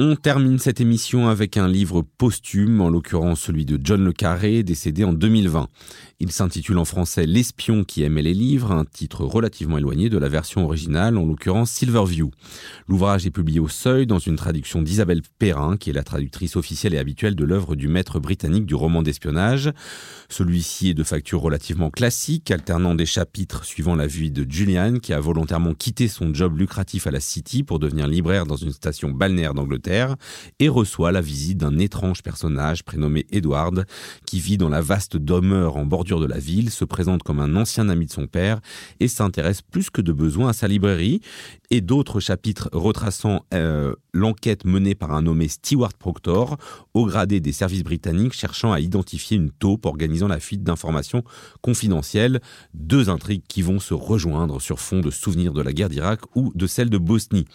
On termine cette émission avec un livre posthume, en l'occurrence celui de John Le Carré, décédé en 2020. Il s'intitule en français L'espion qui aimait les livres, un titre relativement éloigné de la version originale, en l'occurrence Silverview. L'ouvrage est publié au Seuil dans une traduction d'Isabelle Perrin, qui est la traductrice officielle et habituelle de l'œuvre du maître britannique du roman d'espionnage. Celui-ci est de facture relativement classique, alternant des chapitres suivant la vie de Julian, qui a volontairement quitté son job lucratif à la City pour devenir libraire dans une station balnéaire d'Angleterre et reçoit la visite d'un étrange personnage prénommé Edward qui vit dans la vaste demeure en bordure de la ville, se présente comme un ancien ami de son père et s'intéresse plus que de besoin à sa librairie et d'autres chapitres retraçant euh, l'enquête menée par un nommé Stewart Proctor, au gradé des services britanniques cherchant à identifier une taupe organisant la fuite d'informations confidentielles, deux intrigues qui vont se rejoindre sur fond de souvenirs de la guerre d'Irak ou de celle de Bosnie.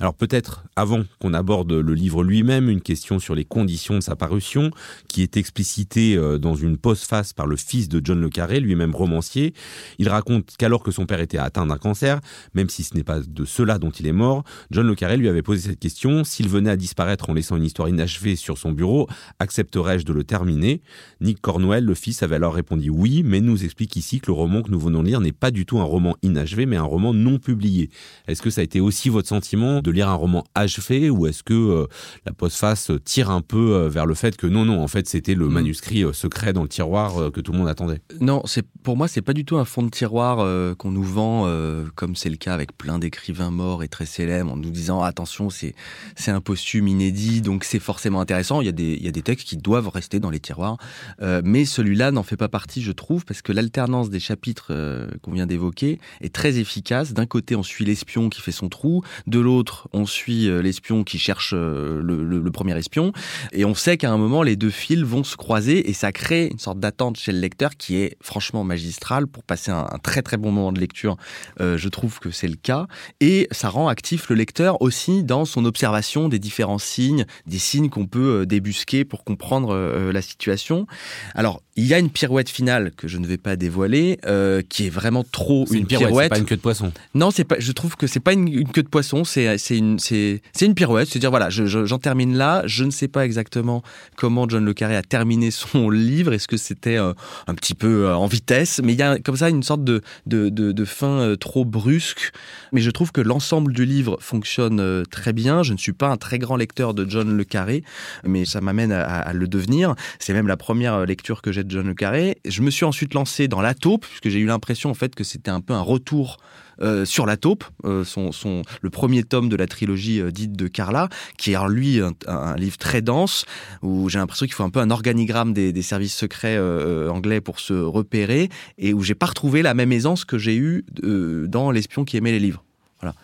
Alors peut-être avant qu'on aborde le livre lui-même, une question sur les conditions de sa parution, qui est explicitée euh, dans une postface par le fils de John Le Carré, lui-même romancier. Il raconte qu'alors que son père était atteint d'un cancer, même si ce n'est pas de cela dont il est mort, John Le Carré lui avait posé cette question s'il venait à disparaître en laissant une histoire inachevée sur son bureau, accepterais-je de le terminer? Nick Cornwell, le fils, avait alors répondu oui, mais nous explique ici que le roman que nous venons de lire n'est pas du tout un roman inachevé, mais un roman non publié. Est-ce que ça a été aussi votre sentiment de lire un roman achevé ou est-ce que euh, la postface tire un peu euh, vers le fait que non, non, en fait, c'était le mm. manuscrit euh, secret dans le tiroir que tout le monde attendait. Non, c'est pour moi, c'est pas du tout un fond de tiroir qu'on nous vend, comme c'est le cas avec plein d'écrivains morts et très célèbres, en nous disant attention, c'est c'est un posthume inédit, donc c'est forcément intéressant. Il y a des il y a des textes qui doivent rester dans les tiroirs, mais celui-là n'en fait pas partie, je trouve, parce que l'alternance des chapitres qu'on vient d'évoquer est très efficace. D'un côté, on suit l'espion qui fait son trou, de l'autre, on suit l'espion qui cherche le, premier espion. Et on sait qu'à un moment, les deux fils vont se croiser et ça crée une sorte d'attente chez le lecteur qui est franchement magistrale pour passer un, très très bon moment de lecture. Euh, je trouve que c'est le cas. Et ça rend actif le lecteur aussi dans son observation des différents signes, des signes qu'on peut euh, débusquer pour comprendre euh, la situation. Alors, il y a une pirouette finale que je ne vais pas dévoiler, qui est vraiment trop une, pirouette. C'est pas une queue de poisson. Non, c'est pas. Je trouve que c'est pas une, une, queue de poisson. C'est une c'est une pirouette. C'est dire voilà, j'en termine là. Je ne sais pas exactement comment John Le Carré a terminé son livre. Est-ce que c'était euh, un petit peu euh, en vitesse? Mais il y a comme ça une sorte de, de, de, fin euh, trop brusque. Mais je trouve que l'ensemble du livre fonctionne très bien. Je ne suis pas un très grand lecteur de John Le Carré, mais ça m'amène à, le devenir. C'est même la première lecture que j'ai de John Le Carré. Je me suis ensuite lancé dans La taupe, puisque j'ai eu l'impression en fait que c'était un peu un retour sur la taupe, euh, son, son, le premier tome de la trilogie euh, dite de Carla, qui est lui un, livre très dense, où j'ai l'impression qu'il faut un peu un organigramme des, des services secrets anglais pour se repérer, et où j'ai pas retrouvé la même aisance que j'ai eue dans L'espion qui aimait les livres. Voilà.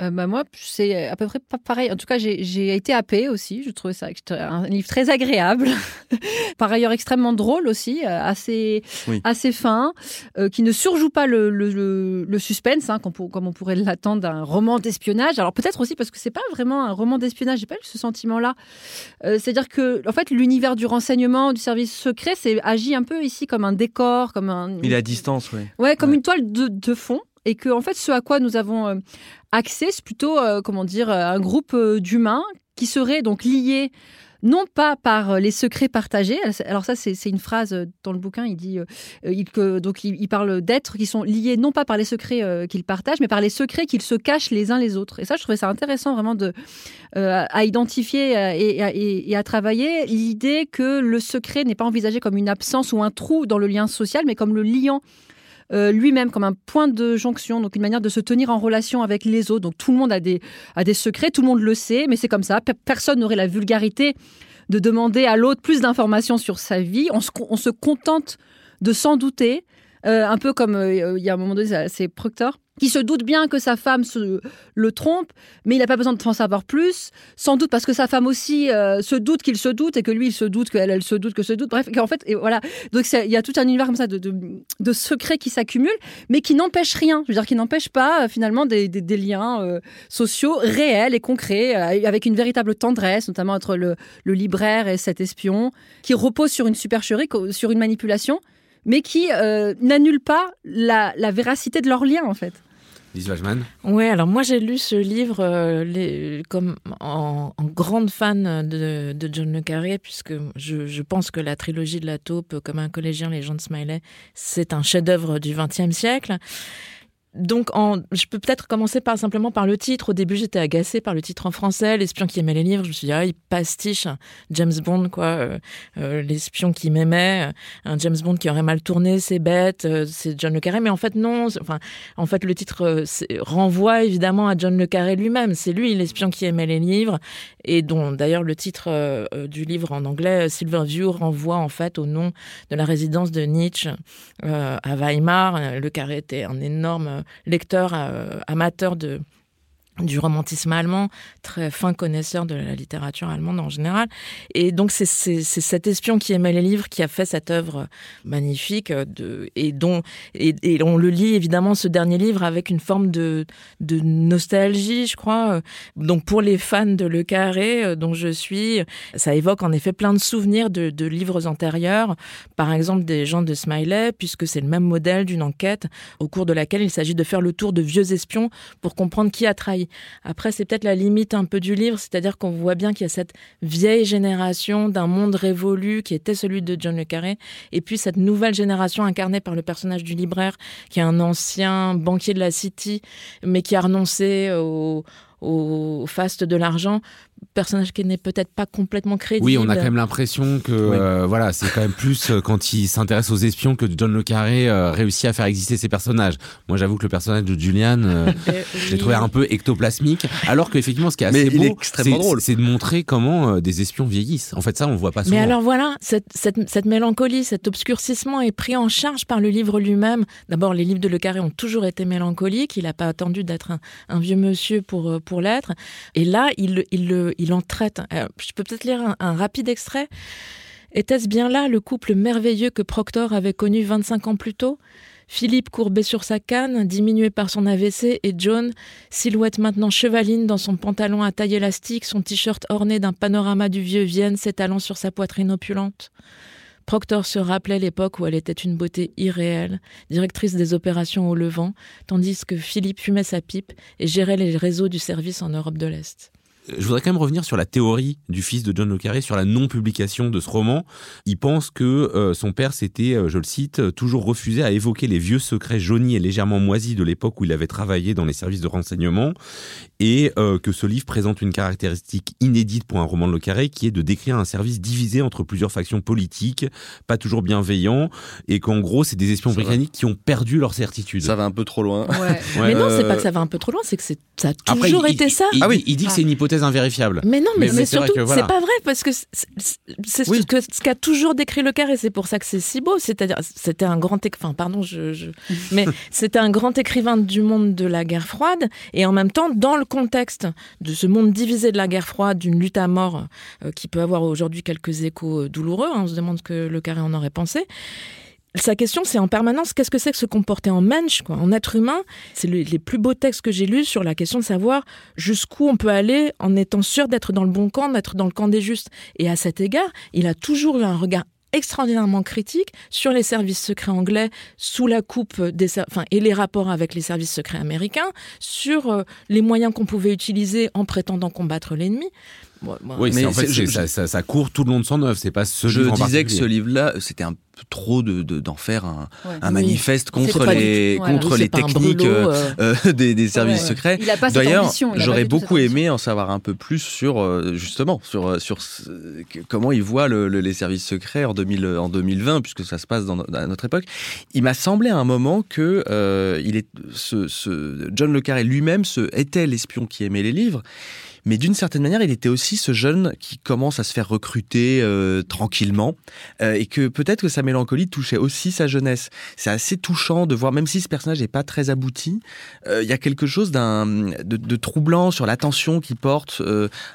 Euh, bah moi, c'est à peu près pas pareil. En tout cas, j'ai été happée aussi. Je trouvais ça un livre très agréable. Par ailleurs, extrêmement drôle aussi, euh, assez, assez fin, euh, qui ne surjoue pas le, le, le suspense, hein, comme, on pourrait l'attendre d'un roman d'espionnage. Alors peut-être aussi parce que c'est pas vraiment un roman d'espionnage. J'ai pas eu ce sentiment-là. C'est-à-dire que, en fait, l'univers du renseignement, du service secret, c'est agit un peu ici comme un décor, comme un. Il est à distance, oui. Ouais, comme une toile de, de fond et que en fait ce à quoi nous avons accès, c'est plutôt, euh, comment dire, euh, un groupe euh, d'humains qui seraient donc liés non pas par les secrets partagés. Alors ça, c'est une phrase dans le bouquin. Il dit, il, donc il, parle d'êtres qui sont liés non pas par les secrets qu'ils partagent, mais par les secrets qu'ils se cachent les uns les autres. Et ça, je trouvais ça intéressant vraiment de à identifier et, et, à travailler l'idée que le secret n'est pas envisagé comme une absence ou un trou dans le lien social, mais comme le liant euh, lui-même comme un point de jonction, donc une manière de se tenir en relation avec les autres. Donc tout le monde a des, secrets, tout le monde le sait, mais c'est comme ça. Personne n'aurait la vulgarité de demander à l'autre plus d'informations sur sa vie. On se, on se contente de s'en douter, euh, un peu comme euh, il y a un moment donné, c'est Proctor qui se doute bien que sa femme se, le trompe, mais il n'a pas besoin de en savoir plus, sans doute parce que sa femme aussi euh, se doute qu'il se doute et que lui il se doute qu'elle elle se doute que se doute. Bref, en fait, voilà. Donc il y a tout un univers comme ça de, secrets qui s'accumulent, mais qui n'empêchent rien. Je veux dire, qui n'empêchent pas euh, finalement des, liens euh, sociaux réels et concrets, avec une véritable tendresse, notamment entre le, libraire et cet espion, qui repose sur une supercherie, sur une manipulation mais qui n'annulent pas la, la véracité de leur lien, en fait. Oui, alors moi j'ai lu ce livre euh, comme en, grande fan de, John Le Carré, puisque je, je pense que la trilogie de la taupe, comme un collégien, les gens de Smiley, c'est un chef-d'œuvre du XXe siècle. Donc, je peux peut-être commencer par simplement par le titre. Au début, j'étais agacée par le titre en français, l'espion qui aimait les livres. Je me suis dit, ah, il pastiche James Bond, quoi. Euh, euh, l'espion qui m'aimait, un James Bond qui aurait mal tourné, c'est bête, euh, c'est John le Carré. Mais en fait, non. En fait, le titre renvoie évidemment à John le Carré lui-même. C'est lui, l'espion qui aimait les livres, et dont d'ailleurs le titre du livre en anglais, Silverview, renvoie en fait au nom de la résidence de Nietzsche à Weimar. Le Carré était un énorme lecteur euh, amateur de du romantisme allemand, très fin connaisseur de la littérature allemande en général. Et donc c'est cet espion qui aimait les livres qui a fait cette œuvre magnifique euh, et dont et, on le lit évidemment ce dernier livre avec une forme de, nostalgie, je crois. Donc pour les fans de Le Carré, euh, dont je suis, ça évoque en effet plein de souvenirs de, de livres antérieurs, par exemple des gens de Smiley, puisque c'est le même modèle d'une enquête au cours de laquelle il s'agit de faire le tour de vieux espions pour comprendre qui a trahi. Après, c'est peut-être la limite un peu du livre, c'est-à-dire qu'on voit bien qu'il y a cette vieille génération d'un monde révolu qui était celui de John Le Carré, et puis cette nouvelle génération incarnée par le personnage du libraire, qui est un ancien banquier de la City, mais qui a renoncé au, au faste de l'argent, personnage qui n'est peut-être pas complètement crédible. Oui, on a quand même l'impression que Oui. euh, voilà, c'est quand même plus euh, quand il s'intéresse aux espions que John le Carré euh, réussit à faire exister ses personnages. Moi, j'avoue que le personnage de Julian, euh, je l'ai oui. trouvé un peu ectoplasmique, alors qu'effectivement, ce qui est Mais assez est beau, extrêmement c'est- drôle. c'est de montrer comment euh, des espions vieillissent. En fait, ça, on le voit pas souvent. Mais alors voilà, cette, cette, cette mélancolie, cet obscurcissement est pris en charge par le livre lui-même. D'abord, les livres de Le Carré ont toujours été mélancoliques. Il n'a pas attendu d'être un, un vieux monsieur pour, pour l'être. Et là, il, il, le- il en traite. Euh, je peux peut-être lire un, rapide extrait. Était-ce bien là le couple merveilleux que Proctor avait connu 25 ans plus tôt? Philippe courbé sur sa canne, diminué par son AVC, et John, silhouette maintenant chevaline dans son pantalon à taille élastique, son t-shirt orné d'un panorama du vieux Vienne s'étalant sur sa poitrine opulente. Proctor se rappelait l'époque où elle était une beauté irréelle, directrice des opérations au Levant, tandis que Philippe fumait sa pipe et gérait les réseaux du service en Europe de l'Est. Je voudrais quand même revenir sur la théorie du fils de John le Carré, sur la non-publication de ce roman. Il pense que euh, son père s'était, euh, je le cite, toujours refusé à évoquer les vieux secrets jaunis et légèrement moisis de l'époque où il avait travaillé dans les services de renseignement, et euh, que ce livre présente une caractéristique inédite pour un roman de le Carré, qui est de décrire un service divisé entre plusieurs factions politiques, pas toujours bienveillants, et qu'en gros, c'est des espions Ça va. britanniques qui ont perdu leur certitude. Ça va un peu trop loin. Ouais. Ouais. Mais non, c'est pas que ça va un peu trop loin, c'est que c'est- ça a Après, toujours il- été il- ça. Il, Ah oui. il dit que c'est une hypothèse invérifiable. Mais non, mais, Mais- mais mais c'est surtout, voilà. c'est pas vrai parce que c'est- Oui. ce que ce qu'a toujours décrit le carré. C'est pour ça que c'est si beau. C'est-à-dire, c'était un grand, enfin, pardon, je, je- mais c'était un grand écrivain du monde de la guerre froide et en même temps, dans le contexte de ce monde divisé de la guerre froide, d'une lutte à mort euh, qui peut avoir aujourd'hui quelques échos euh, douloureux. hein, on se demande ce que le carré en aurait pensé. Sa question, c'est en permanence qu'est-ce que c'est que se comporter en mensch, en être humain? C'est le- les plus beaux textes que j'ai lus sur la question de savoir jusqu'où on peut aller en étant sûr d'être dans le bon camp, d'être dans le camp des justes. Et à cet égard, il a toujours eu un regard extraordinairement critique sur les services secrets anglais sous la coupe des enfin et les rapports avec les services secrets américains sur euh, les moyens qu'on pouvait utiliser en prétendant combattre l'ennemi. Oui, Mais c'est en fait, je- ça, ça- ça court tout le long de son œuvre. C'est pas ce Je livre en disais que ce livre-là, c'était un peu trop de de- d'en faire un, Ouais. un manifeste contre du les contre les techniques brûlot, euh, euh, euh, des, des services Ouais. secrets. D'ailleurs, j'aurais beaucoup aimé en savoir un peu plus sur euh, justement sur sur comment il voit le- le- les services secrets en 2000 en 2020 puisque ça se passe dans, à notre époque. Il m'a semblé à un moment que euh, il est ce, ce John le Carré lui-même était l'espion qui aimait les livres. Mais d'une certaine manière, il était aussi ce jeune qui commence à se faire recruter euh, tranquillement euh, et que peut-être que sa mélancolie touchait aussi sa jeunesse. C'est assez touchant de voir, même si ce personnage n'est pas très abouti, euh, il y a quelque chose de, troublant sur l'attention qu'il porte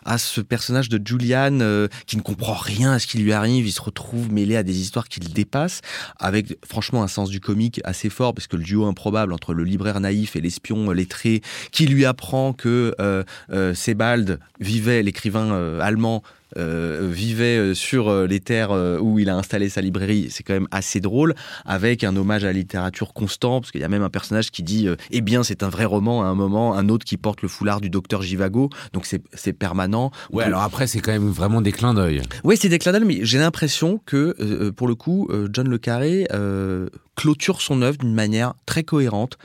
à ce personnage de Julian qui ne comprend rien à ce qui lui arrive. Il se retrouve mêlé à des histoires qui le dépassent, avec franchement un sens du comique assez fort parce que le duo improbable entre le libraire naïf et l'espion lettré qui lui apprend que euh, Sebald Roald vivait, l'écrivain euh, allemand, euh, vivait euh, sur les terres où il a installé sa librairie, c'est quand même assez drôle, avec un hommage à la littérature constant, parce qu'il y a même un personnage qui dit Eh bien, c'est un vrai roman à un moment, un autre qui porte le foulard du docteur Jivago, donc c'est permanent. Ouais, alors après, c'est quand même vraiment des clins d'œil. Oui, c'est des clins d'œil, mais j'ai l'impression que, pour le coup, John Le Carré clôture son œuvre d'une manière très cohérente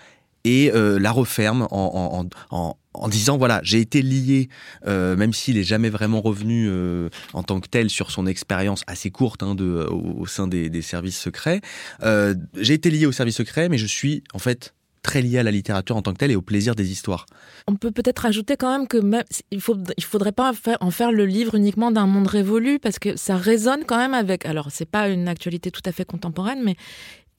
et la referme en, disant voilà j'ai été lié euh, même s'il est jamais vraiment revenu euh, en tant que tel sur son expérience assez courte hein, au, sein des, services secrets euh, j'ai été lié au service secret mais je suis en fait très lié à la littérature en tant que telle et au plaisir des histoires. On peut peut-être ajouter quand même que même, faut il faudrait pas en faire le livre uniquement d'un monde révolu parce que ça résonne quand même avec alors c'est pas une actualité tout à fait contemporaine mais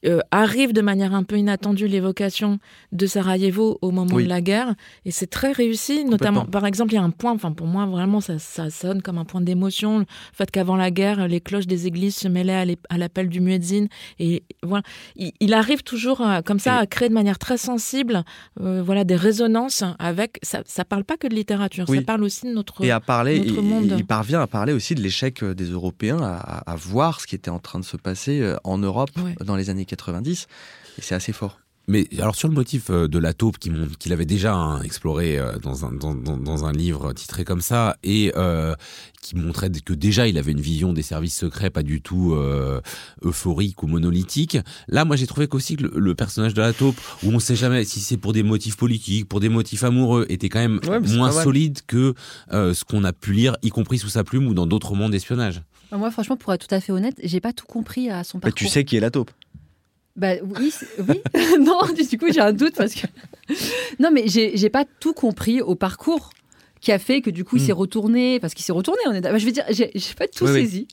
euh, arrive de manière un peu inattendue l'évocation de Sarajevo au moment de la guerre. Et c'est très réussi notamment par exemple il y a un point enfin pour moi vraiment ça, ça sonne comme un point d'émotion le fait qu'avant la guerre les cloches des églises se mêlaient à l'appel du muezzin. Et voilà il, arrive toujours euh, comme ça à créer de manière très sensible euh, voilà des résonances avec ça ça parle pas que de littérature ça parle aussi de notre et à parler notre monde. Il, parvient à parler aussi de l'échec des Européens à, voir ce qui était en train de se passer en Europe dans les années 90, et c'est assez fort. Mais alors sur le motif euh, de la taupe qu'il avait déjà hein, exploré euh, dans un, dans, un livre titré comme ça et euh, qui montrait que déjà il avait une vision des services secrets pas du tout euphorique ou monolithique. Là, moi j'ai trouvé qu'aussi le, personnage de la taupe, où on sait jamais si c'est pour des motifs politiques, pour des motifs amoureux, était quand même moins solide que ce qu'on a pu lire, y compris sous sa plume ou dans d'autres romans d'espionnage. Moi, franchement, pour être tout à fait honnête, j'ai pas tout compris à son parcours. Mais tu sais qui est la taupe bah oui, oui. non, du coup j'ai un doute parce que non, mais j'ai pas tout compris au parcours qui a fait que du coup il hmm. s'est retourné parce qu'il s'est retourné. On est, bah, je veux dire, j'ai pas tout saisi,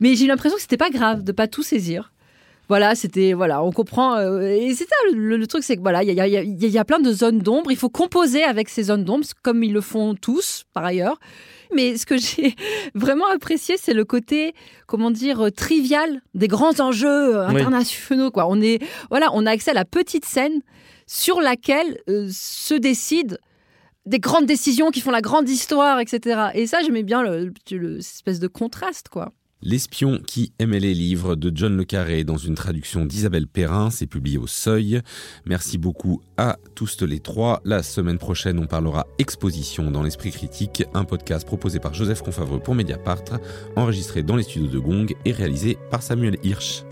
mais j'ai eu l'impression que c'était pas grave de pas tout saisir. Voilà, c'était voilà, on comprend. Euh, et c'est ça le, truc, c'est que voilà, il y a, y, a, y a, plein de zones d'ombre. Il faut composer avec ces zones d'ombre, comme ils le font tous par ailleurs. Mais ce que j'ai vraiment apprécié, c'est le côté, comment dire, trivial des grands enjeux euh, internationaux. Quoi. On, est, voilà, on a accès à la petite scène sur laquelle euh, se décident des grandes décisions qui font la grande histoire, etc. Et ça, j'aimais bien l'espèce de contraste, quoi. L'espion qui aimait les livres de John Le Carré dans une traduction d'Isabelle Perrin, c'est publié au Seuil. Merci beaucoup à tous les trois. La semaine prochaine, on parlera exposition dans l'esprit critique, un podcast proposé par Joseph Confavreux pour Mediapart, enregistré dans les studios de Gong et réalisé par Samuel Hirsch.